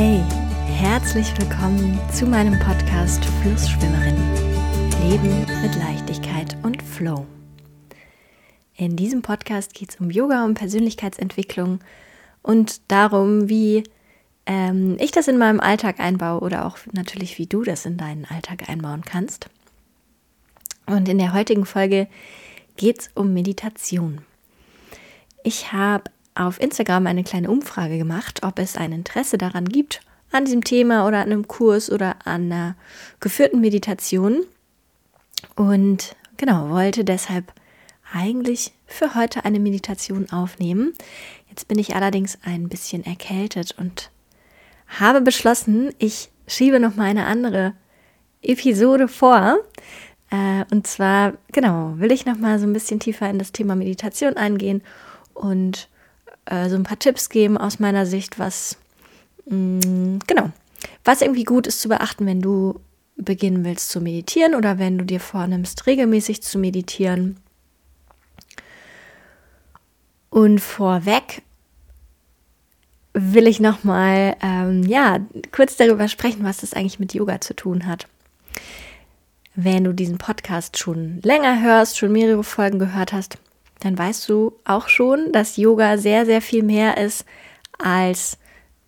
Hey, herzlich willkommen zu meinem Podcast Flussschwimmerin. Leben mit Leichtigkeit und Flow. In diesem Podcast geht es um Yoga, um Persönlichkeitsentwicklung und darum, wie ähm, ich das in meinem Alltag einbaue oder auch natürlich, wie du das in deinen Alltag einbauen kannst. Und in der heutigen Folge geht es um Meditation. Ich habe auf Instagram eine kleine Umfrage gemacht, ob es ein Interesse daran gibt, an diesem Thema oder an einem Kurs oder an einer geführten Meditation. Und genau, wollte deshalb eigentlich für heute eine Meditation aufnehmen. Jetzt bin ich allerdings ein bisschen erkältet und habe beschlossen, ich schiebe noch mal eine andere Episode vor. Äh, und zwar, genau, will ich noch mal so ein bisschen tiefer in das Thema Meditation eingehen und äh, so ein paar Tipps geben aus meiner Sicht, was mh, mm, genau, was irgendwie gut ist zu beachten, wenn du beginnen willst zu meditieren oder wenn du dir vornimmst, regelmäßig zu meditieren. Und vorweg will ich noch mal ähm, ja kurz darüber sprechen, was das eigentlich mit Yoga zu tun hat. Wenn du diesen Podcast schon länger hörst, schon mehrere Folgen gehört hast, dann weißt du auch schon, dass Yoga sehr, sehr viel mehr ist als,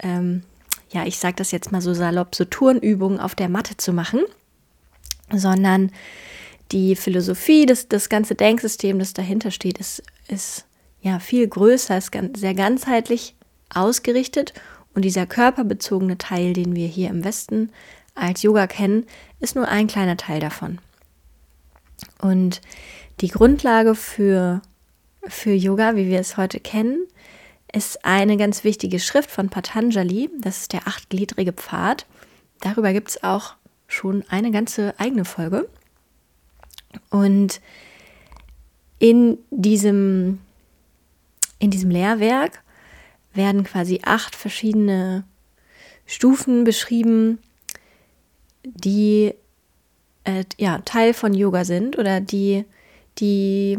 ähm, ja, ich sage das jetzt mal so salopp, so Turnübungen auf der Matte zu machen, sondern die Philosophie, das, das ganze Denksystem, das dahinter steht, ist, ist ja viel größer, ist ganz, sehr ganzheitlich ausgerichtet und dieser körperbezogene Teil, den wir hier im Westen als Yoga kennen, ist nur ein kleiner Teil davon. Und die Grundlage für für Yoga, wie wir es heute kennen, ist eine ganz wichtige Schrift von Patanjali. Das ist der achtgliedrige Pfad. Darüber gibt es auch schon eine ganze eigene Folge. Und in diesem, in diesem Lehrwerk werden quasi acht verschiedene Stufen beschrieben, die äh, ja, Teil von Yoga sind oder die, die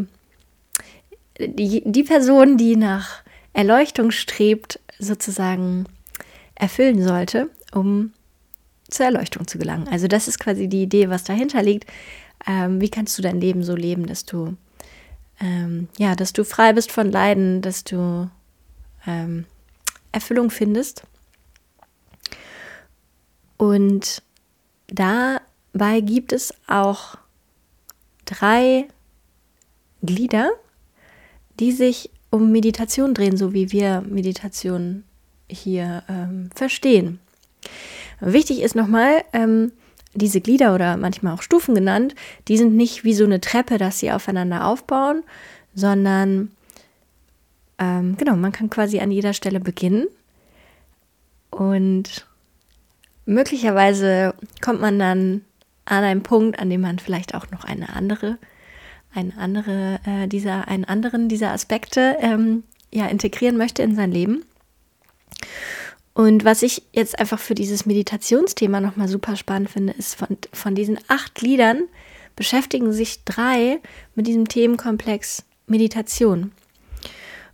die, die Person, die nach Erleuchtung strebt, sozusagen erfüllen sollte, um zur Erleuchtung zu gelangen. Also das ist quasi die Idee, was dahinter liegt. Ähm, wie kannst du dein Leben so leben, dass du ähm, ja, dass du frei bist von Leiden, dass du ähm, Erfüllung findest. Und dabei gibt es auch drei Glieder, die sich um Meditation drehen, so wie wir Meditation hier ähm, verstehen. Wichtig ist nochmal, ähm, diese Glieder oder manchmal auch Stufen genannt, die sind nicht wie so eine Treppe, dass sie aufeinander aufbauen, sondern ähm, genau, man kann quasi an jeder Stelle beginnen und möglicherweise kommt man dann an einen Punkt, an dem man vielleicht auch noch eine andere ein andere, äh, dieser, einen anderen dieser Aspekte ähm, ja, integrieren möchte in sein Leben. Und was ich jetzt einfach für dieses Meditationsthema nochmal super spannend finde, ist von, von diesen acht Liedern beschäftigen sich drei mit diesem Themenkomplex Meditation.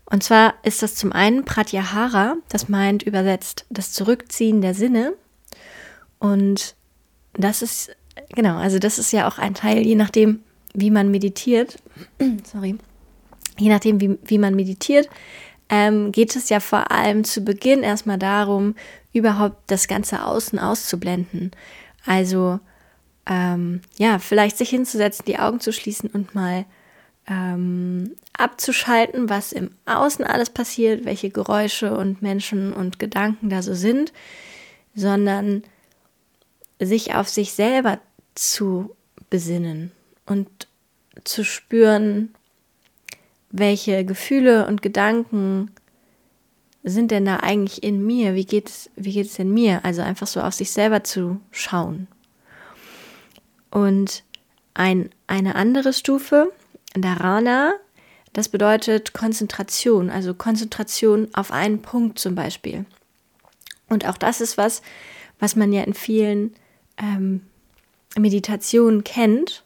Und zwar ist das zum einen Pratyahara, das meint übersetzt das Zurückziehen der Sinne. Und das ist, genau, also das ist ja auch ein Teil, je nachdem, wie man meditiert, sorry, je nachdem, wie, wie man meditiert, ähm, geht es ja vor allem zu Beginn erstmal darum, überhaupt das ganze Außen auszublenden. Also ähm, ja, vielleicht sich hinzusetzen, die Augen zu schließen und mal ähm, abzuschalten, was im Außen alles passiert, welche Geräusche und Menschen und Gedanken da so sind, sondern sich auf sich selber zu besinnen und zu spüren, welche Gefühle und Gedanken sind denn da eigentlich in mir? Wie geht es, wie geht es in mir? Also einfach so auf sich selber zu schauen. Und ein, eine andere Stufe, Dharana, das bedeutet Konzentration, also Konzentration auf einen Punkt zum Beispiel. Und auch das ist was, was man ja in vielen ähm, Meditationen kennt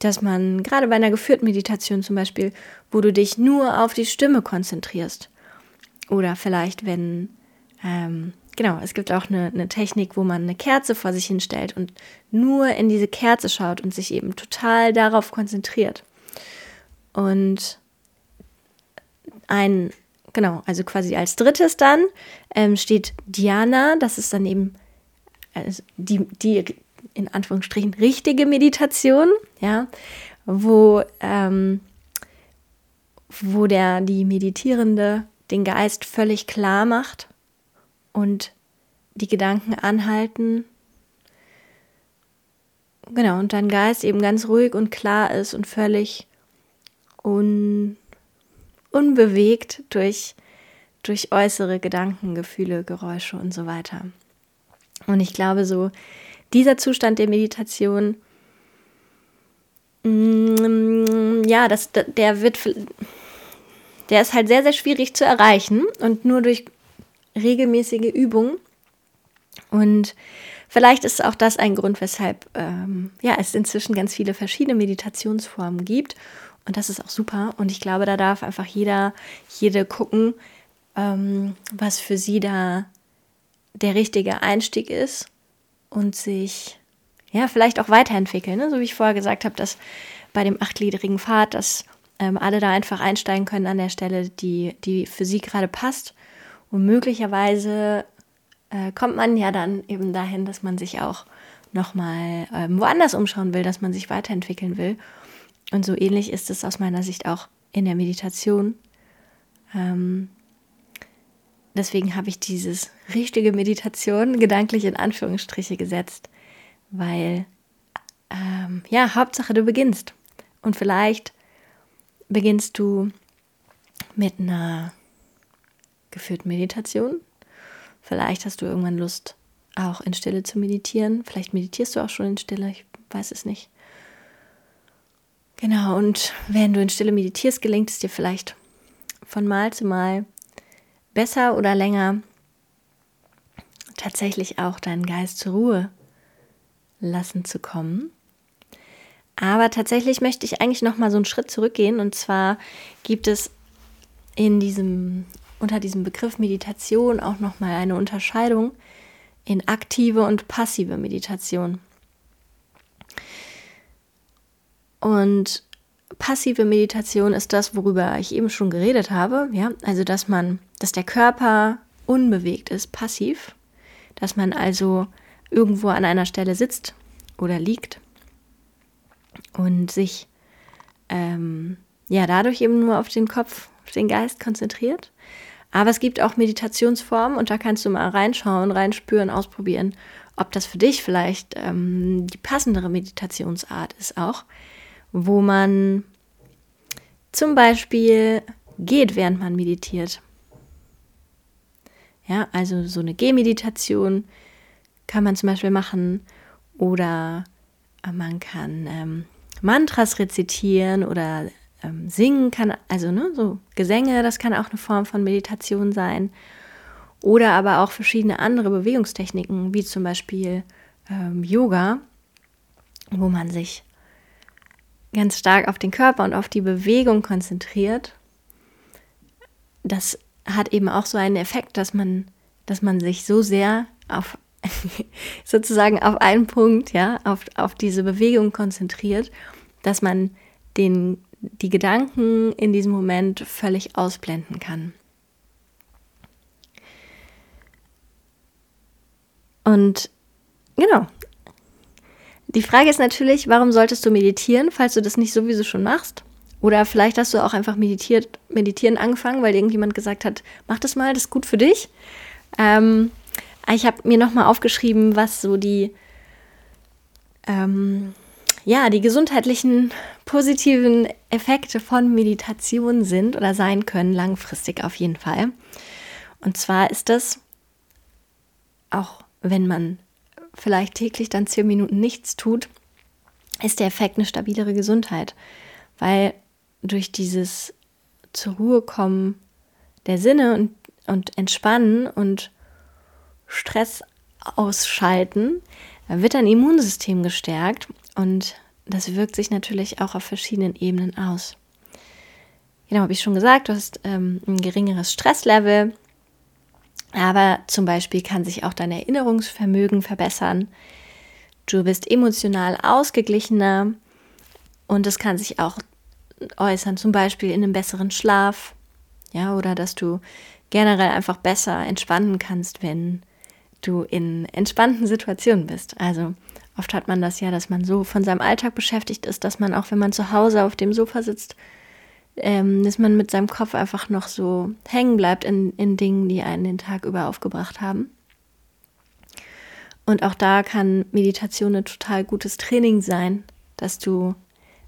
dass man gerade bei einer geführten Meditation zum Beispiel, wo du dich nur auf die Stimme konzentrierst oder vielleicht wenn ähm, genau, es gibt auch eine, eine Technik, wo man eine Kerze vor sich hinstellt und nur in diese Kerze schaut und sich eben total darauf konzentriert. Und ein, genau, also quasi als drittes dann ähm, steht Diana, das ist dann eben also die, die in Anführungsstrichen richtige Meditation, ja, wo, ähm, wo der, die Meditierende den Geist völlig klar macht und die Gedanken anhalten. Genau, und dein Geist eben ganz ruhig und klar ist und völlig un, unbewegt durch, durch äußere Gedanken, Gefühle, Geräusche und so weiter. Und ich glaube, so dieser Zustand der Meditation, mm, ja, das, der wird, der ist halt sehr, sehr schwierig zu erreichen und nur durch regelmäßige Übung. Und vielleicht ist auch das ein Grund, weshalb ähm, ja, es inzwischen ganz viele verschiedene Meditationsformen gibt. Und das ist auch super. Und ich glaube, da darf einfach jeder, jede gucken, ähm, was für sie da der richtige Einstieg ist und sich ja vielleicht auch weiterentwickeln. Ne? So wie ich vorher gesagt habe, dass bei dem achtgliedrigen Pfad, dass ähm, alle da einfach einsteigen können an der Stelle, die, die für sie gerade passt. Und möglicherweise äh, kommt man ja dann eben dahin, dass man sich auch nochmal ähm, woanders umschauen will, dass man sich weiterentwickeln will. Und so ähnlich ist es aus meiner Sicht auch in der Meditation. Ähm, deswegen habe ich dieses richtige Meditation gedanklich in Anführungsstriche gesetzt, weil ähm, ja, Hauptsache du beginnst. Und vielleicht beginnst du mit einer geführten Meditation. Vielleicht hast du irgendwann Lust, auch in Stille zu meditieren. Vielleicht meditierst du auch schon in Stille, ich weiß es nicht. Genau, und wenn du in Stille meditierst, gelingt es dir vielleicht von Mal zu Mal besser oder länger tatsächlich auch deinen Geist zur Ruhe lassen zu kommen. Aber tatsächlich möchte ich eigentlich noch mal so einen Schritt zurückgehen und zwar gibt es in diesem unter diesem Begriff Meditation auch noch mal eine Unterscheidung in aktive und passive Meditation. Und passive Meditation ist das, worüber ich eben schon geredet habe, ja, also dass man, dass der Körper unbewegt ist, passiv, dass man also irgendwo an einer Stelle sitzt oder liegt und sich ähm, ja dadurch eben nur auf den Kopf, auf den Geist konzentriert. Aber es gibt auch Meditationsformen und da kannst du mal reinschauen, reinspüren, ausprobieren, ob das für dich vielleicht ähm, die passendere Meditationsart ist auch wo man zum Beispiel geht, während man meditiert. Ja, also so eine Gehmeditation kann man zum Beispiel machen oder man kann ähm, Mantras rezitieren oder ähm, singen kann, also ne, so Gesänge, das kann auch eine Form von Meditation sein. Oder aber auch verschiedene andere Bewegungstechniken, wie zum Beispiel ähm, Yoga, wo man sich ganz stark auf den Körper und auf die Bewegung konzentriert, das hat eben auch so einen Effekt, dass man, dass man sich so sehr auf sozusagen auf einen Punkt, ja, auf, auf diese Bewegung konzentriert, dass man den, die Gedanken in diesem Moment völlig ausblenden kann. Und genau, die Frage ist natürlich, warum solltest du meditieren, falls du das nicht sowieso schon machst? Oder vielleicht hast du auch einfach meditiert, meditieren angefangen, weil irgendjemand gesagt hat, mach das mal, das ist gut für dich. Ähm, ich habe mir nochmal aufgeschrieben, was so die, ähm, ja, die gesundheitlichen positiven Effekte von Meditation sind oder sein können, langfristig auf jeden Fall. Und zwar ist das, auch wenn man vielleicht täglich dann zehn Minuten nichts tut, ist der Effekt eine stabilere Gesundheit. Weil durch dieses zur Ruhe kommen der Sinne und, und Entspannen und Stress ausschalten, wird dein Immunsystem gestärkt und das wirkt sich natürlich auch auf verschiedenen Ebenen aus. Genau, habe ich schon gesagt, du hast ähm, ein geringeres Stresslevel, Aber zum Beispiel kann sich auch dein Erinnerungsvermögen verbessern. Du bist emotional ausgeglichener und es kann sich auch äußern, zum Beispiel in einem besseren Schlaf, ja, oder dass du generell einfach besser entspannen kannst, wenn du in entspannten Situationen bist. Also oft hat man das ja, dass man so von seinem Alltag beschäftigt ist, dass man auch, wenn man zu Hause auf dem Sofa sitzt, ähm, dass man mit seinem Kopf einfach noch so hängen bleibt in, in Dingen, die einen den Tag über aufgebracht haben. Und auch da kann Meditation ein total gutes Training sein, dass du,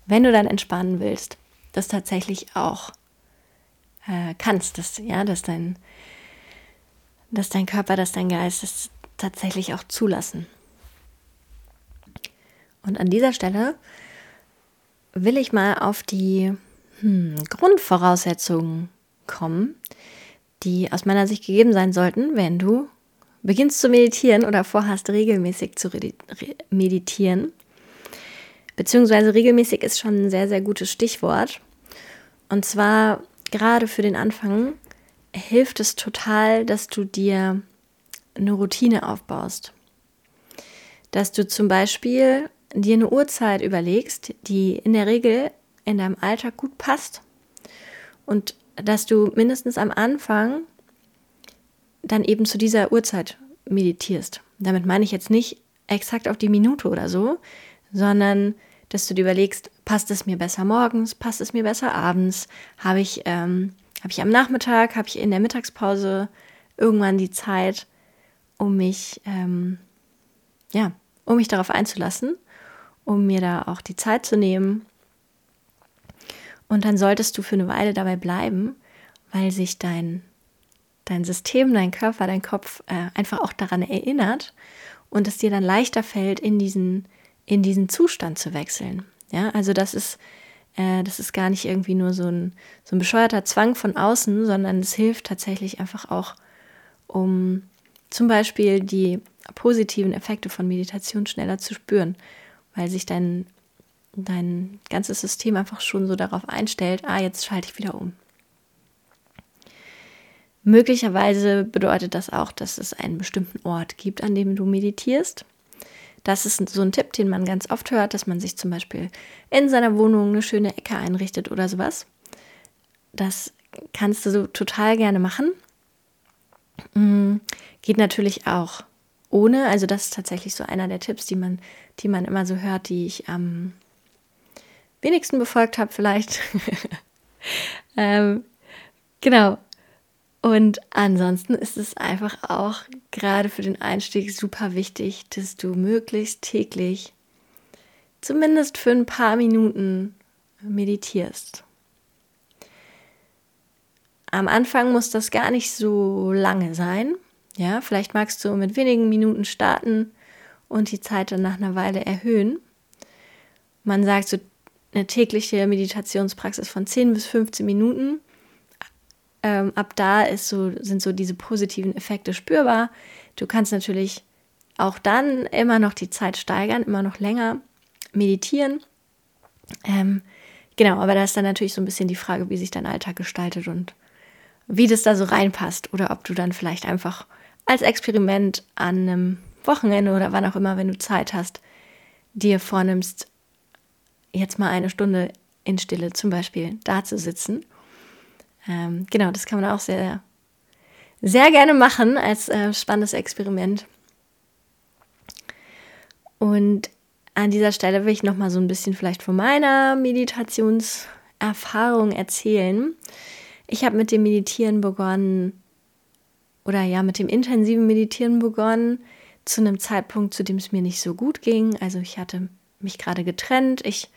wenn du dann entspannen willst, das tatsächlich auch äh, kannst, dass, ja, dass dein, dass dein Körper, dass dein Geist es tatsächlich auch zulassen. Und an dieser Stelle will ich mal auf die hm, Grundvoraussetzungen kommen, die aus meiner Sicht gegeben sein sollten, wenn du beginnst zu meditieren oder vorhast, regelmäßig zu meditieren. Beziehungsweise regelmäßig ist schon ein sehr, sehr gutes Stichwort. Und zwar gerade für den Anfang hilft es total, dass du dir eine Routine aufbaust. Dass du zum Beispiel dir eine Uhrzeit überlegst, die in der Regel in deinem Alltag gut passt und dass du mindestens am Anfang dann eben zu dieser Uhrzeit meditierst. Damit meine ich jetzt nicht exakt auf die Minute oder so, sondern dass du dir überlegst, passt es mir besser morgens, passt es mir besser abends, habe ich, ähm, hab ich am Nachmittag, habe ich in der Mittagspause irgendwann die Zeit, um mich, ähm, ja, um mich darauf einzulassen, um mir da auch die Zeit zu nehmen und dann solltest du für eine Weile dabei bleiben, weil sich dein, dein System, dein Körper, dein Kopf äh, einfach auch daran erinnert und es dir dann leichter fällt, in diesen, in diesen Zustand zu wechseln. Ja, also das ist, äh, das ist gar nicht irgendwie nur so ein, so ein bescheuerter Zwang von außen, sondern es hilft tatsächlich einfach auch, um zum Beispiel die positiven Effekte von Meditation schneller zu spüren, weil sich dein dein ganzes System einfach schon so darauf einstellt, ah, jetzt schalte ich wieder um. Möglicherweise bedeutet das auch, dass es einen bestimmten Ort gibt, an dem du meditierst. Das ist so ein Tipp, den man ganz oft hört, dass man sich zum Beispiel in seiner Wohnung eine schöne Ecke einrichtet oder sowas. Das kannst du so total gerne machen. Mm, geht natürlich auch ohne. Also das ist tatsächlich so einer der Tipps, die man, die man immer so hört, die ich am wenigsten befolgt habe, vielleicht. ähm, genau. Und ansonsten ist es einfach auch gerade für den Einstieg super wichtig, dass du möglichst täglich zumindest für ein paar Minuten meditierst. Am Anfang muss das gar nicht so lange sein. Ja, vielleicht magst du mit wenigen Minuten starten und die Zeit dann nach einer Weile erhöhen. Man sagt so eine tägliche Meditationspraxis von 10 bis 15 Minuten. Ähm, ab da so, sind so diese positiven Effekte spürbar. Du kannst natürlich auch dann immer noch die Zeit steigern, immer noch länger meditieren. Ähm, genau, aber da ist dann natürlich so ein bisschen die Frage, wie sich dein Alltag gestaltet und wie das da so reinpasst oder ob du dann vielleicht einfach als Experiment an einem Wochenende oder wann auch immer, wenn du Zeit hast, dir vornimmst, jetzt mal eine Stunde in Stille zum Beispiel da zu sitzen. Ähm, genau, das kann man auch sehr, sehr gerne machen als äh, spannendes Experiment. Und an dieser Stelle will ich noch mal so ein bisschen vielleicht von meiner Meditationserfahrung erzählen. Ich habe mit dem Meditieren begonnen oder ja, mit dem intensiven Meditieren begonnen zu einem Zeitpunkt, zu dem es mir nicht so gut ging. Also ich hatte mich gerade getrennt. Ich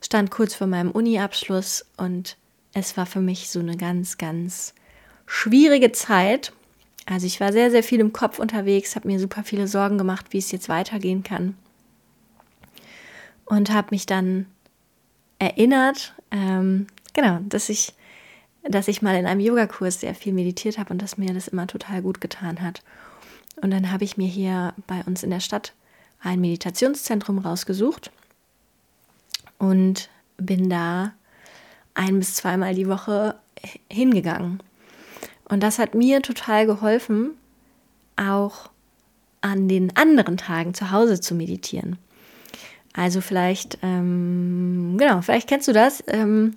stand kurz vor meinem Uni-Abschluss und es war für mich so eine ganz, ganz schwierige Zeit. Also ich war sehr, sehr viel im Kopf unterwegs, habe mir super viele Sorgen gemacht, wie es jetzt weitergehen kann. Und habe mich dann erinnert, ähm, genau, dass ich, dass ich mal in einem Yogakurs sehr viel meditiert habe und dass mir das immer total gut getan hat. Und dann habe ich mir hier bei uns in der Stadt ein Meditationszentrum rausgesucht und bin da ein bis zweimal die Woche hingegangen. Und das hat mir total geholfen, auch an den anderen Tagen zu Hause zu meditieren. Also vielleicht, ähm, genau, vielleicht kennst du das. Ähm,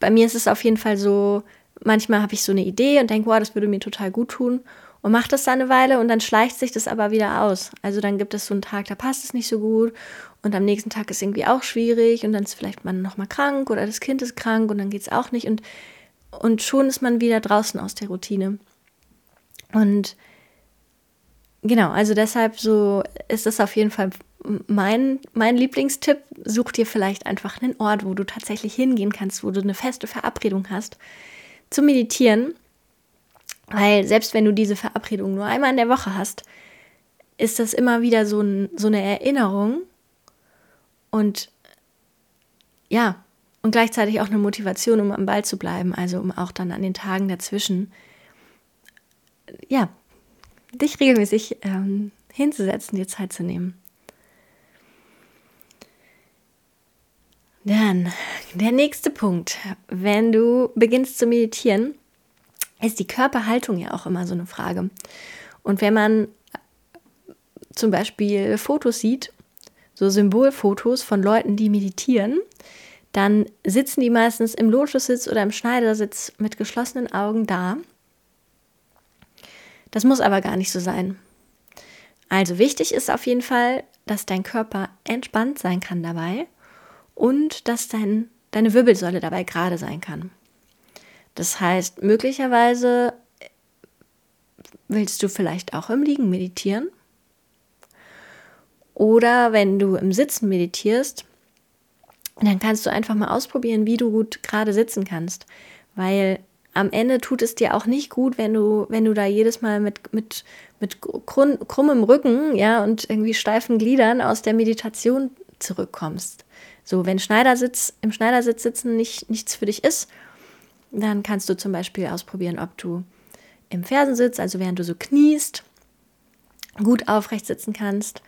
bei mir ist es auf jeden Fall so, manchmal habe ich so eine Idee und denke, wow, das würde mir total gut tun und mache das dann eine Weile und dann schleicht sich das aber wieder aus. Also dann gibt es so einen Tag, da passt es nicht so gut und am nächsten Tag ist irgendwie auch schwierig und dann ist vielleicht man nochmal krank oder das Kind ist krank und dann geht es auch nicht und, und schon ist man wieder draußen aus der Routine. Und genau, also deshalb so ist das auf jeden Fall mein, mein Lieblingstipp. Such dir vielleicht einfach einen Ort, wo du tatsächlich hingehen kannst, wo du eine feste Verabredung hast, zu meditieren. Weil selbst wenn du diese Verabredung nur einmal in der Woche hast, ist das immer wieder so, ein, so eine Erinnerung und ja, und gleichzeitig auch eine Motivation, um am Ball zu bleiben, also um auch dann an den Tagen dazwischen, ja, dich regelmäßig ähm, hinzusetzen, dir Zeit zu nehmen. Dann der nächste Punkt. Wenn du beginnst zu meditieren, ist die Körperhaltung ja auch immer so eine Frage. Und wenn man zum Beispiel Fotos sieht, so Symbolfotos von Leuten, die meditieren, dann sitzen die meistens im Lotussitz oder im Schneidersitz mit geschlossenen Augen da. Das muss aber gar nicht so sein. Also wichtig ist auf jeden Fall, dass dein Körper entspannt sein kann dabei und dass dein, deine Wirbelsäule dabei gerade sein kann. Das heißt, möglicherweise willst du vielleicht auch im Liegen meditieren. Oder wenn du im Sitzen meditierst, dann kannst du einfach mal ausprobieren, wie du gut gerade sitzen kannst. Weil am Ende tut es dir auch nicht gut, wenn du, wenn du da jedes Mal mit, mit, mit krummem Rücken, ja, und irgendwie steifen Gliedern aus der Meditation zurückkommst. So, wenn Schneidersitz, im Schneidersitz sitzen nicht, nichts für dich ist, dann kannst du zum Beispiel ausprobieren, ob du im Fersensitz, also während du so kniest, gut aufrecht sitzen kannst.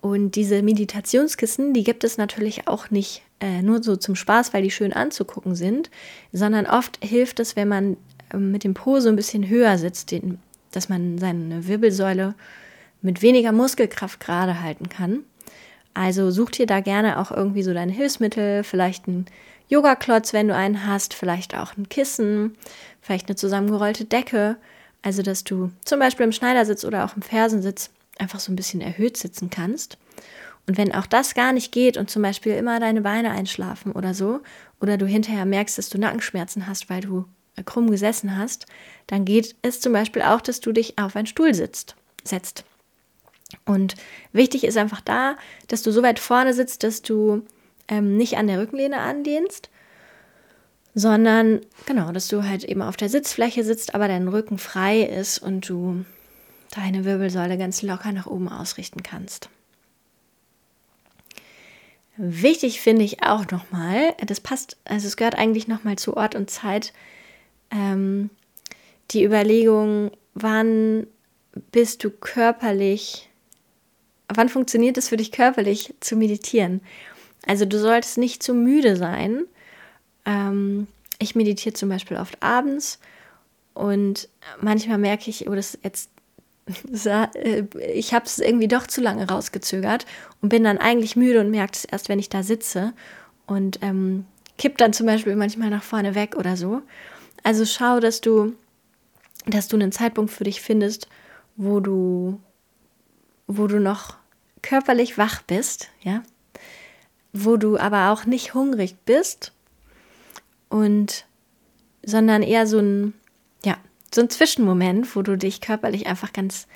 Und diese Meditationskissen, die gibt es natürlich auch nicht äh, nur so zum Spaß, weil die schön anzugucken sind, sondern oft hilft es, wenn man äh, mit dem Po so ein bisschen höher sitzt, den, dass man seine Wirbelsäule mit weniger Muskelkraft gerade halten kann. Also such dir da gerne auch irgendwie so dein Hilfsmittel, vielleicht ein Yoga-Klotz, wenn du einen hast, vielleicht auch ein Kissen, vielleicht eine zusammengerollte Decke. Also, dass du zum Beispiel im Schneidersitz oder auch im Fersensitz einfach so ein bisschen erhöht sitzen kannst. Und wenn auch das gar nicht geht und zum Beispiel immer deine Beine einschlafen oder so, oder du hinterher merkst, dass du Nackenschmerzen hast, weil du krumm gesessen hast, dann geht es zum Beispiel auch, dass du dich auf einen Stuhl sitzt, setzt. Und wichtig ist einfach da, dass du so weit vorne sitzt, dass du ähm, nicht an der Rückenlehne anlehnst, sondern genau, dass du halt eben auf der Sitzfläche sitzt, aber dein Rücken frei ist und du deine Wirbelsäule ganz locker nach oben ausrichten kannst. Wichtig finde ich auch nochmal, das passt, also es gehört eigentlich nochmal zu Ort und Zeit, ähm, die Überlegung, wann bist du körperlich wann funktioniert es für dich körperlich zu meditieren? Also du solltest nicht zu müde sein. Ähm, ich meditiere zum Beispiel oft abends und manchmal merke ich, oh, das jetzt, äh, ich habe es irgendwie doch zu lange rausgezögert und bin dann eigentlich müde und merke es erst, wenn ich da sitze und ähm, kipp dann zum Beispiel manchmal nach vorne weg oder so. Also schau, dass du, dass du einen Zeitpunkt für dich findest, wo du, wo du noch körperlich wach bist, ja, wo du aber auch nicht hungrig bist und sondern eher so ein ja, so ein Zwischenmoment, wo du dich körperlich einfach ganz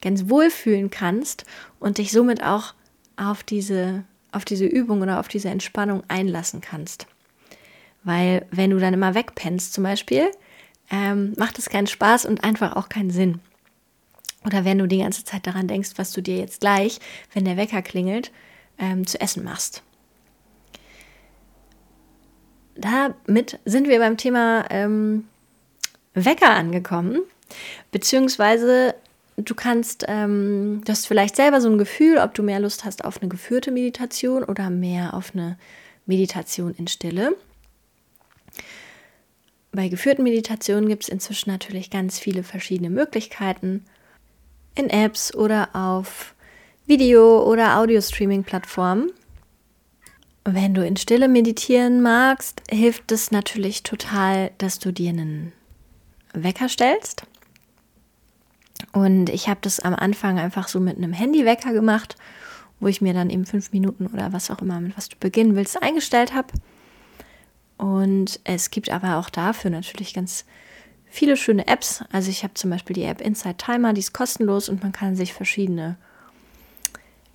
ganz wohl fühlen kannst und dich somit auch auf diese auf diese Übung oder auf diese Entspannung einlassen kannst. Weil wenn du dann immer wegpennst zum Beispiel, ähm, macht es keinen Spaß und einfach auch keinen Sinn. Oder wenn du die ganze Zeit daran denkst, was du dir jetzt gleich, wenn der Wecker klingelt, ähm, zu essen machst. Damit sind wir beim Thema ähm, Wecker angekommen. Beziehungsweise du kannst, ähm, du hast vielleicht selber so ein Gefühl, ob du mehr Lust hast auf eine geführte Meditation oder mehr auf eine Meditation in Stille. bei geführten Meditationen gibt es inzwischen natürlich ganz viele verschiedene Möglichkeiten in Apps oder auf Video- oder Audio-Streaming-Plattformen. Wenn du in Stille meditieren magst, hilft es natürlich total, dass du dir einen Wecker stellst. Und ich habe das am Anfang einfach so mit einem Handywecker gemacht, wo ich mir dann eben fünf Minuten oder was auch immer, mit was du beginnen willst, eingestellt habe. Und es gibt aber auch dafür natürlich ganz viele schöne Apps. Also ich habe zum Beispiel die App Inside Timer, die ist kostenlos und man kann sich verschiedene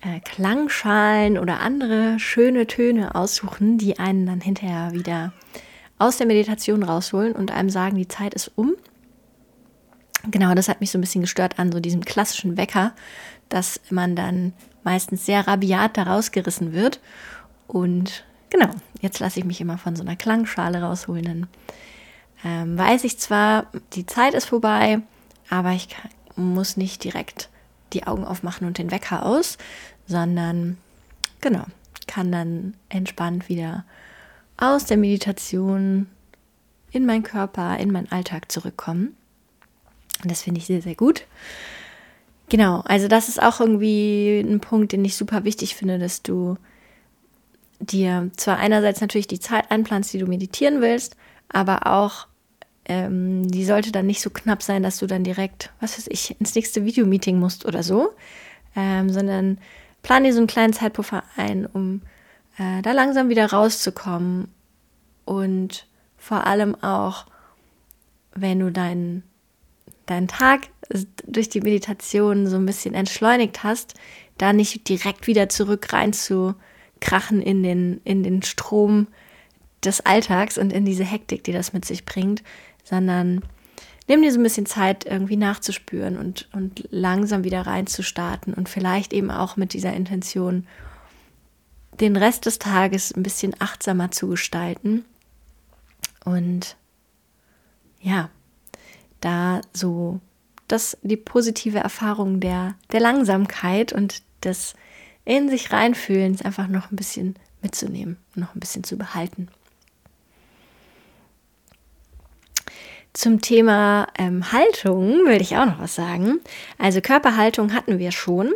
äh, Klangschalen oder andere schöne Töne aussuchen, die einen dann hinterher wieder aus der Meditation rausholen und einem sagen, die Zeit ist um. Genau, das hat mich so ein bisschen gestört an so diesem klassischen Wecker, dass man dann meistens sehr rabiat da rausgerissen wird. Und genau, jetzt lasse ich mich immer von so einer Klangschale rausholen. Dann ähm, weiß ich zwar, die Zeit ist vorbei, aber ich muss nicht direkt die Augen aufmachen und den Wecker aus, sondern genau, kann dann entspannt wieder aus der Meditation in meinen Körper, in meinen Alltag zurückkommen. Und das finde ich sehr, sehr gut. Genau, also das ist auch irgendwie ein Punkt, den ich super wichtig finde, dass du dir zwar einerseits natürlich die Zeit einplanst, die du meditieren willst, aber auch ähm, die sollte dann nicht so knapp sein, dass du dann direkt, was weiß ich, ins nächste Videomeeting musst oder so, ähm, sondern plan dir so einen kleinen Zeitpuffer ein, um äh, da langsam wieder rauszukommen und vor allem auch, wenn du deinen deinen Tag durch die Meditation so ein bisschen entschleunigt hast, da nicht direkt wieder zurück rein zu krachen in den, in den Strom des Alltags und in diese Hektik, die das mit sich bringt, sondern nimm dir so ein bisschen Zeit, irgendwie nachzuspüren und, und langsam wieder reinzustarten und vielleicht eben auch mit dieser Intention, den Rest des Tages ein bisschen achtsamer zu gestalten und ja, da so das, die positive Erfahrung der, der Langsamkeit und des in sich reinfühlens einfach noch ein bisschen mitzunehmen noch ein bisschen zu behalten. Zum Thema ähm, Haltung will ich auch noch was sagen. Also Körperhaltung hatten wir schon,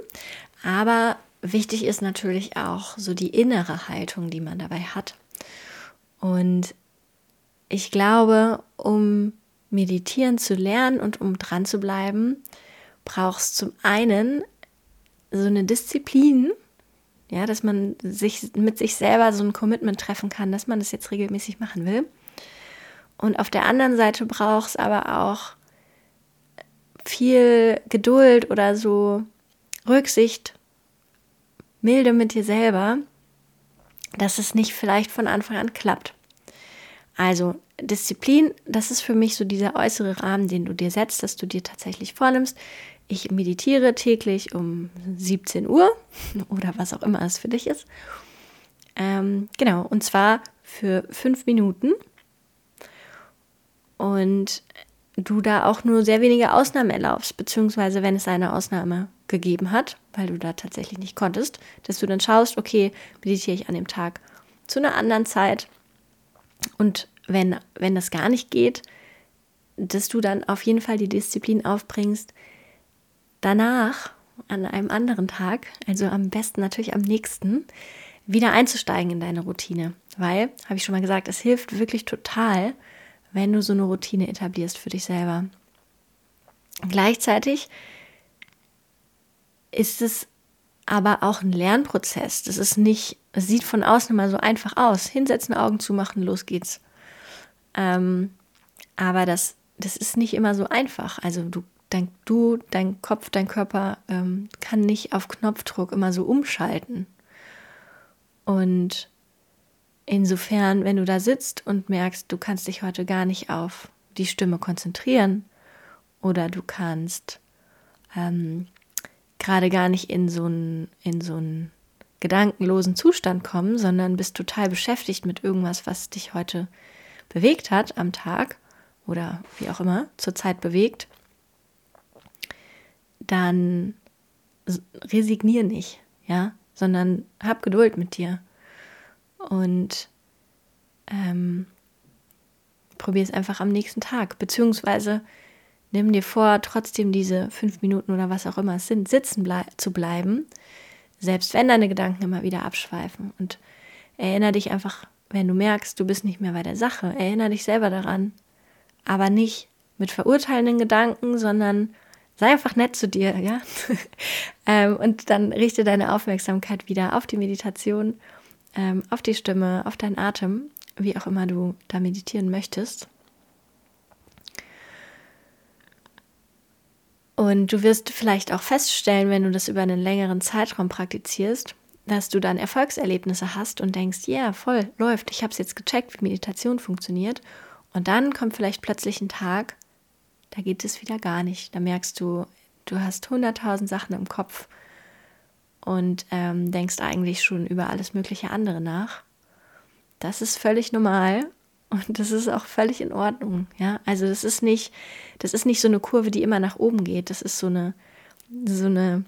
aber wichtig ist natürlich auch so die innere Haltung, die man dabei hat. Und ich glaube, um meditieren zu lernen und um dran zu bleiben, brauchst zum einen so eine Disziplin, ja, dass man sich mit sich selber so ein Commitment treffen kann, dass man das jetzt regelmäßig machen will. Und auf der anderen Seite braucht es aber auch viel Geduld oder so Rücksicht, Milde mit dir selber, dass es nicht vielleicht von Anfang an klappt. Also Disziplin, das ist für mich so dieser äußere Rahmen, den du dir setzt, dass du dir tatsächlich vornimmst. Ich meditiere täglich um 17 Uhr oder was auch immer es für dich ist. Ähm, genau, und zwar für fünf Minuten und du da auch nur sehr wenige Ausnahmen erlaubst, beziehungsweise wenn es eine Ausnahme gegeben hat, weil du da tatsächlich nicht konntest, dass du dann schaust, okay, meditiere ich an dem Tag zu einer anderen Zeit und wenn, wenn das gar nicht geht, dass du dann auf jeden Fall die Disziplin aufbringst, danach an einem anderen Tag, also am besten natürlich am nächsten, wieder einzusteigen in deine Routine. Weil, habe ich schon mal gesagt, es hilft wirklich total, wenn du so eine Routine etablierst für dich selber. Gleichzeitig ist es aber auch ein Lernprozess. Das ist nicht, es sieht von außen immer so einfach aus. Hinsetzen, Augen zumachen, los geht's. Ähm, aber das, das ist nicht immer so einfach. Also du, dein, du, dein Kopf, dein Körper ähm, kann nicht auf Knopfdruck immer so umschalten. Und Insofern, wenn du da sitzt und merkst, du kannst dich heute gar nicht auf die Stimme konzentrieren oder du kannst ähm, gerade gar nicht in so einen gedankenlosen Zustand kommen, sondern bist total beschäftigt mit irgendwas, was dich heute bewegt hat am Tag oder wie auch immer zur Zeit bewegt, dann resignier nicht, ja, sondern hab Geduld mit dir und ähm, probier es einfach am nächsten Tag. Beziehungsweise nimm dir vor, trotzdem diese fünf Minuten oder was auch immer es sind, sitzen blei zu bleiben, selbst wenn deine Gedanken immer wieder abschweifen. Und erinnere dich einfach, wenn du merkst, du bist nicht mehr bei der Sache, erinnere dich selber daran. Aber nicht mit verurteilenden Gedanken, sondern sei einfach nett zu dir, ja. ähm, und dann richte deine Aufmerksamkeit wieder auf die Meditation, ähm, auf die Stimme, auf deinen Atem, wie auch immer du da meditieren möchtest. Und du wirst vielleicht auch feststellen, wenn du das über einen längeren Zeitraum praktizierst, dass du dann Erfolgserlebnisse hast und denkst, ja, yeah, voll, läuft, ich habe es jetzt gecheckt, wie Meditation funktioniert. Und dann kommt vielleicht plötzlich ein Tag, da geht es wieder gar nicht. Da merkst du, du hast hunderttausend Sachen im Kopf und ähm, denkst eigentlich schon über alles mögliche andere nach. Das ist völlig normal und das ist auch völlig in Ordnung, ja. Also das ist nicht, das ist nicht so eine Kurve, die immer nach oben geht. Das ist so eine, so eine,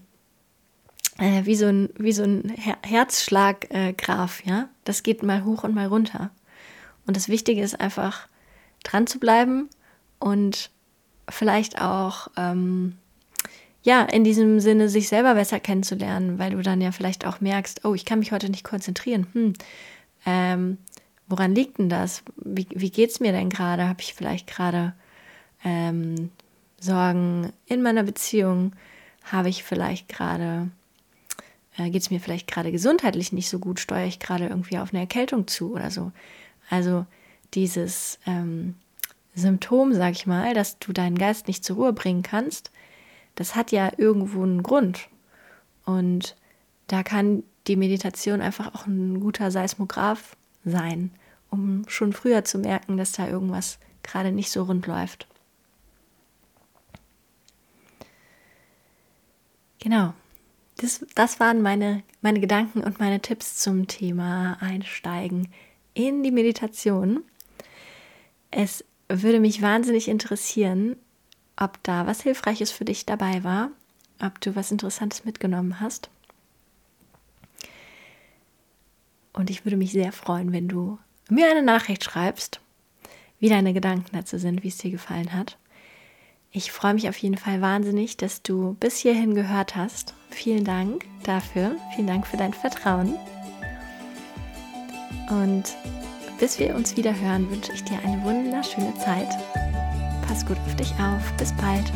äh, wie so ein, wie so ein Her Herzschlaggraf, äh, ja. Das geht mal hoch und mal runter. Und das Wichtige ist einfach, dran zu bleiben und vielleicht auch, ähm, ja, in diesem Sinne sich selber besser kennenzulernen, weil du dann ja vielleicht auch merkst, oh, ich kann mich heute nicht konzentrieren. Hm, ähm, woran liegt denn das? Wie, wie geht es mir denn gerade? Habe ich vielleicht gerade ähm, Sorgen in meiner Beziehung? Habe ich vielleicht gerade, äh, geht es mir vielleicht gerade gesundheitlich nicht so gut? Steuere ich gerade irgendwie auf eine Erkältung zu oder so? Also dieses ähm, Symptom, sag ich mal, dass du deinen Geist nicht zur Ruhe bringen kannst, das hat ja irgendwo einen Grund. Und da kann die Meditation einfach auch ein guter Seismograph sein, um schon früher zu merken, dass da irgendwas gerade nicht so rund läuft. Genau. Das, das waren meine, meine Gedanken und meine Tipps zum Thema Einsteigen in die Meditation. Es würde mich wahnsinnig interessieren, ob da was Hilfreiches für dich dabei war, ob du was Interessantes mitgenommen hast. Und ich würde mich sehr freuen, wenn du mir eine Nachricht schreibst, wie deine Gedanken dazu sind, wie es dir gefallen hat. Ich freue mich auf jeden Fall wahnsinnig, dass du bis hierhin gehört hast. Vielen Dank dafür. Vielen Dank für dein Vertrauen. Und bis wir uns wieder hören, wünsche ich dir eine wunderschöne Zeit. Pass gut auf dich auf. Bis bald.